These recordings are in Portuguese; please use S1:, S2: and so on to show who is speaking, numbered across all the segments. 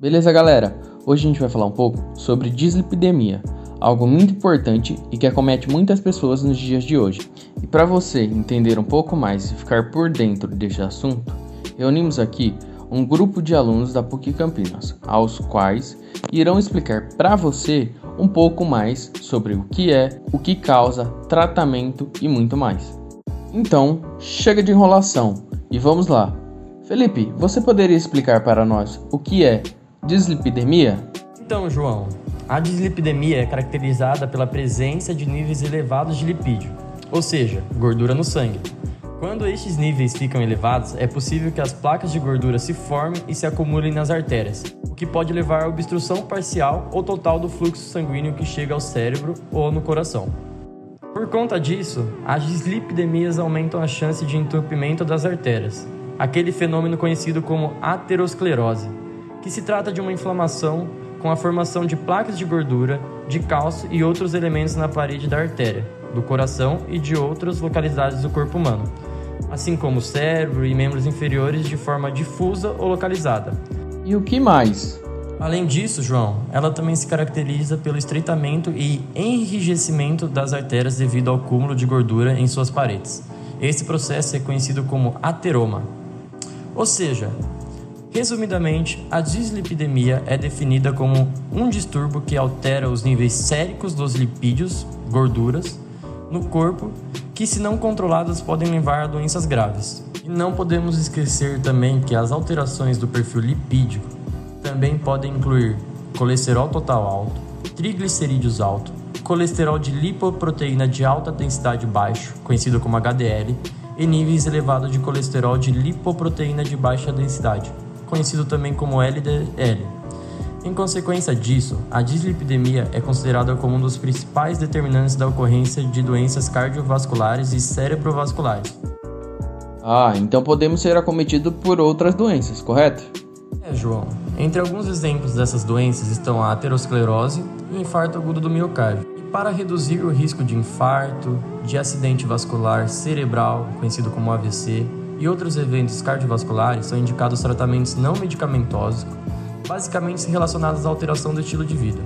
S1: Beleza, galera? Hoje a gente vai falar um pouco sobre dislipidemia, algo muito importante e que acomete muitas pessoas nos dias de hoje. E para você entender um pouco mais e ficar por dentro deste assunto, reunimos aqui um grupo de alunos da PUC Campinas, aos quais irão explicar para você um pouco mais sobre o que é, o que causa, tratamento e muito mais. Então, chega de enrolação e vamos lá. Felipe, você poderia explicar para nós o que é dislipidemia?
S2: Então, João, a dislipidemia é caracterizada pela presença de níveis elevados de lipídio, ou seja, gordura no sangue quando estes níveis ficam elevados, é possível que as placas de gordura se formem e se acumulem nas artérias, o que pode levar à obstrução parcial ou total do fluxo sanguíneo que chega ao cérebro ou no coração. Por conta disso, as dislipidemias aumentam a chance de entupimento das artérias, aquele fenômeno conhecido como aterosclerose, que se trata de uma inflamação com a formação de placas de gordura, de cálcio e outros elementos na parede da artéria, do coração e de outras localidades do corpo humano, assim como o cérebro e membros inferiores de forma difusa ou localizada.
S1: E o que mais?
S2: Além disso, João, ela também se caracteriza pelo estreitamento e enrijecimento das artérias devido ao cúmulo de gordura em suas paredes. Esse processo é conhecido como ateroma. Ou seja, resumidamente, a dislipidemia é definida como um distúrbio que altera os níveis séricos dos lipídios, gorduras, no corpo que, se não controladas, podem levar a doenças graves. E não podemos esquecer também que as alterações do perfil lipídico também podem incluir colesterol total alto, triglicerídeos alto, colesterol de lipoproteína de alta densidade baixo, conhecido como HDL, e níveis elevados de colesterol de lipoproteína de baixa densidade, conhecido também como LDL. Em consequência disso, a dislipidemia é considerada como um dos principais determinantes da ocorrência de doenças cardiovasculares e cerebrovasculares.
S1: Ah, então podemos ser acometidos por outras doenças, correto?
S2: É, João. Entre alguns exemplos dessas doenças estão a aterosclerose e infarto agudo do miocárdio. E para reduzir o risco de infarto, de acidente vascular cerebral, conhecido como AVC, e outros eventos cardiovasculares, são indicados tratamentos não medicamentosos basicamente relacionadas à alteração do estilo de vida,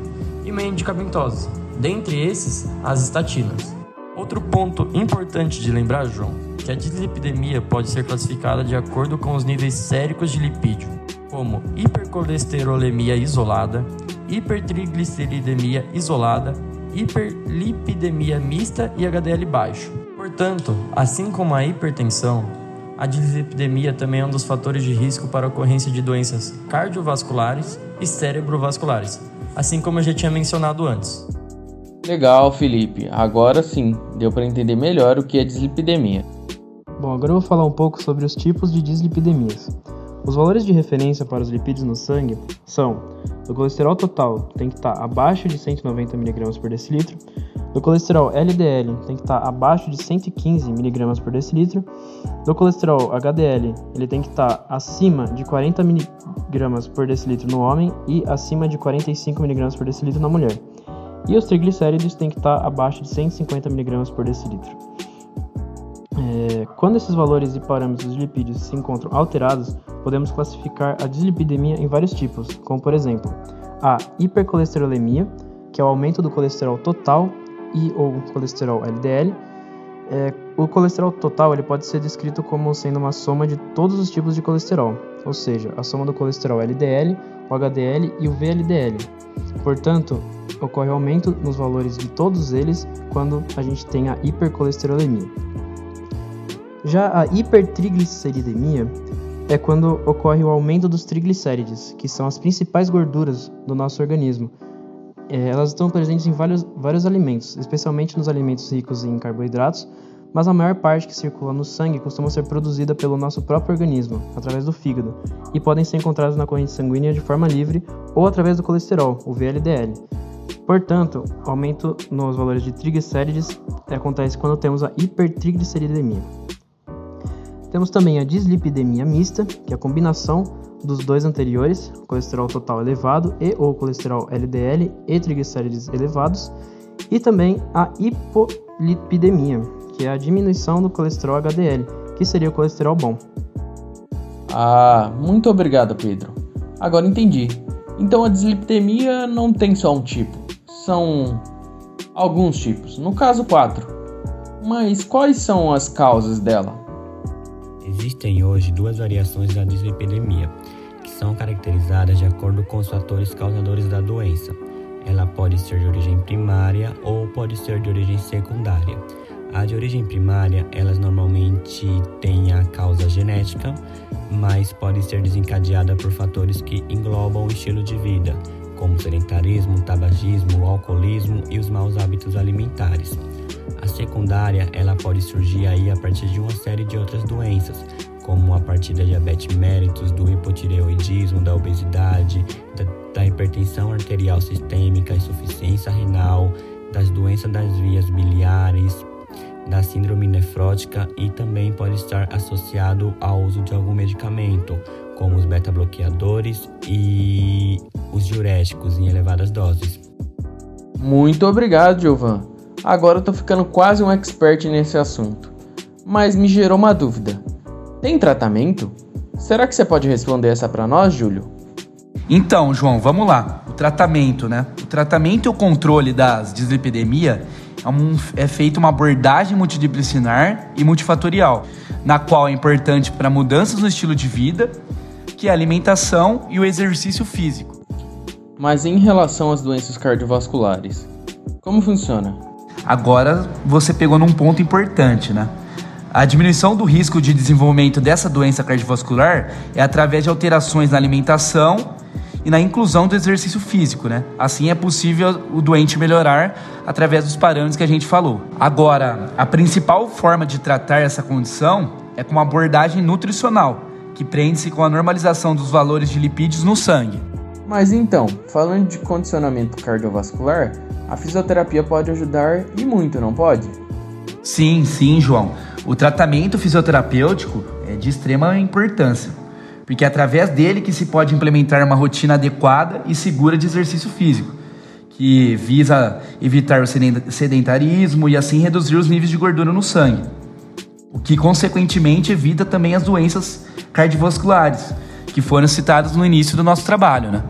S2: e medicamentosos, dentre esses, as estatinas. Outro ponto importante de lembrar, João, que a dislipidemia pode ser classificada de acordo com os níveis séricos de lipídio, como hipercolesterolemia isolada, hipertrigliceridemia isolada, hiperlipidemia mista e HDL baixo. Portanto, assim como a hipertensão, a dislipidemia também é um dos fatores de risco para a ocorrência de doenças cardiovasculares e cerebrovasculares, assim como eu já tinha mencionado antes.
S1: Legal, Felipe. Agora sim, deu para entender melhor o que é dislipidemia.
S3: Bom, agora eu vou falar um pouco sobre os tipos de dislipidemias. Os valores de referência para os lipídios no sangue são: o colesterol total tem que estar abaixo de 190 mg por decilitro, do colesterol LDL tem que estar abaixo de 115 mg por decilitro. Do colesterol HDL ele tem que estar acima de 40 mg por decilitro no homem e acima de 45 mg por decilitro na mulher. E os triglicéridos têm que estar abaixo de 150 mg por decilitro. É, quando esses valores e parâmetros de lipídios se encontram alterados, podemos classificar a dislipidemia em vários tipos, como por exemplo a hipercolesterolemia, que é o aumento do colesterol total e ou colesterol LDL. É, o colesterol total ele pode ser descrito como sendo uma soma de todos os tipos de colesterol, ou seja, a soma do colesterol LDL, o HDL e o VLDL. Portanto, ocorre aumento nos valores de todos eles quando a gente tem a hipercolesterolemia. Já a hipertrigliceridemia é quando ocorre o aumento dos triglicérides, que são as principais gorduras do nosso organismo, é, elas estão presentes em vários, vários alimentos, especialmente nos alimentos ricos em carboidratos, mas a maior parte que circula no sangue costuma ser produzida pelo nosso próprio organismo, através do fígado, e podem ser encontradas na corrente sanguínea de forma livre ou através do colesterol, o VLDL. Portanto, o aumento nos valores de triglicérides acontece quando temos a hipertrigliceridemia. Temos também a dislipidemia mista, que é a combinação dos dois anteriores, colesterol total elevado e ou colesterol LDL e triglicérides elevados, e também a hipolipidemia, que é a diminuição do colesterol HDL, que seria o colesterol bom.
S1: Ah, muito obrigado, Pedro. Agora entendi. Então a dislipidemia não tem só um tipo, são alguns tipos, no caso quatro. Mas quais são as causas dela?
S4: Existem hoje duas variações da dislipidemia, que são caracterizadas de acordo com os fatores causadores da doença. Ela pode ser de origem primária ou pode ser de origem secundária. A de origem primária, elas normalmente têm a causa genética, mas pode ser desencadeada por fatores que englobam o estilo de vida, como sedentarismo, tabagismo, alcoolismo e os maus hábitos alimentares. Secundária, ela pode surgir aí a partir de uma série de outras doenças, como a partir da diabetes mellitus, do hipotireoidismo, da obesidade, da, da hipertensão arterial sistêmica, insuficiência renal, das doenças das vias biliares, da síndrome nefrótica e também pode estar associado ao uso de algum medicamento, como os beta-bloqueadores e os diuréticos em elevadas doses.
S1: Muito obrigado, Giovan. Agora eu tô ficando quase um expert nesse assunto. Mas me gerou uma dúvida. Tem tratamento? Será que você pode responder essa para nós, Júlio?
S5: Então, João, vamos lá. O tratamento, né? O tratamento e o controle das dislipidemia é, um, é feita uma abordagem multidisciplinar e multifatorial, na qual é importante para mudanças no estilo de vida, que é a alimentação e o exercício físico.
S1: Mas em relação às doenças cardiovasculares, como funciona?
S5: Agora você pegou num ponto importante, né? A diminuição do risco de desenvolvimento dessa doença cardiovascular é através de alterações na alimentação e na inclusão do exercício físico, né? Assim é possível o doente melhorar através dos parâmetros que a gente falou. Agora, a principal forma de tratar essa condição é com uma abordagem nutricional, que prende-se com a normalização dos valores de lipídios no sangue.
S1: Mas então, falando de condicionamento cardiovascular, a fisioterapia pode ajudar e muito, não pode?
S5: Sim, sim, João. O tratamento fisioterapêutico é de extrema importância porque é através dele que se pode implementar uma rotina adequada e segura de exercício físico, que visa evitar o sedentarismo e assim reduzir os níveis de gordura no sangue, o que consequentemente evita também as doenças cardiovasculares, que foram citadas no início do nosso trabalho, né?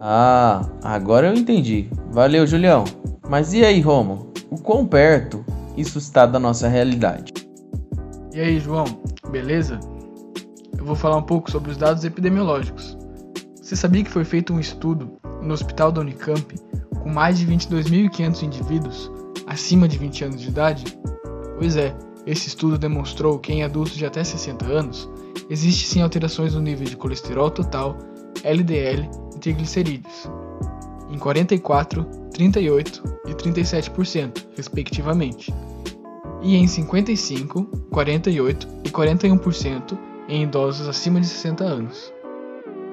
S1: Ah, agora eu entendi. Valeu, Julião. Mas e aí, Romo? O quão perto isso está da nossa realidade?
S6: E aí, João? Beleza? eu vou falar um pouco sobre os dados epidemiológicos. Você sabia que foi feito um estudo no hospital da Unicamp com mais de 22.500 indivíduos acima de 20 anos de idade? Pois é, esse estudo demonstrou que em adultos de até 60 anos existe sim alterações no nível de colesterol total, LDL e triglicerídeos, em 44, 38 e 37%, respectivamente, e em 55, 48 e 41% em idosos acima de 60 anos.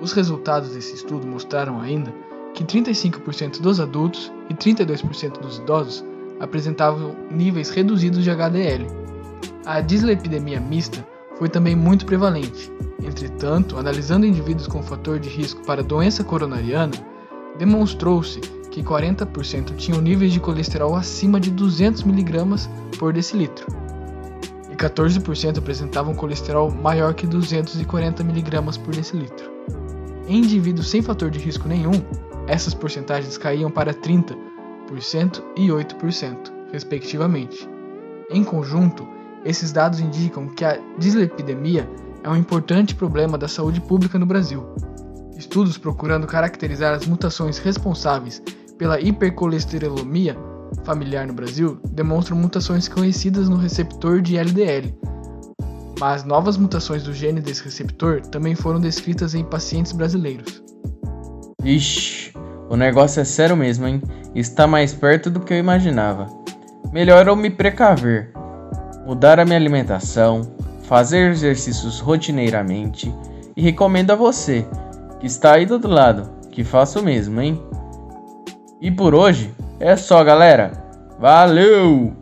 S6: Os resultados desse estudo mostraram ainda que 35% dos adultos e 32% dos idosos apresentavam níveis reduzidos de HDL. A dislipidemia mista foi também muito prevalente. Entretanto, analisando indivíduos com fator de risco para doença coronariana, demonstrou-se que 40% tinham níveis de colesterol acima de 200 mg por decilitro, 14% apresentavam colesterol maior que 240 mg por decilitro. Em indivíduos sem fator de risco nenhum, essas porcentagens caíam para 30% e 8%, respectivamente. Em conjunto, esses dados indicam que a dislipidemia é um importante problema da saúde pública no Brasil. Estudos procurando caracterizar as mutações responsáveis pela hipercolesterolemia familiar no Brasil demonstram mutações conhecidas no receptor de LDL, mas novas mutações do gene desse receptor também foram descritas em pacientes brasileiros.
S1: Ixi, o negócio é sério mesmo, hein? Está mais perto do que eu imaginava. Melhor eu me precaver, mudar a minha alimentação, fazer exercícios rotineiramente e recomendo a você, que está aí do outro lado, que faça o mesmo, hein? E por hoje, é só, galera. Valeu!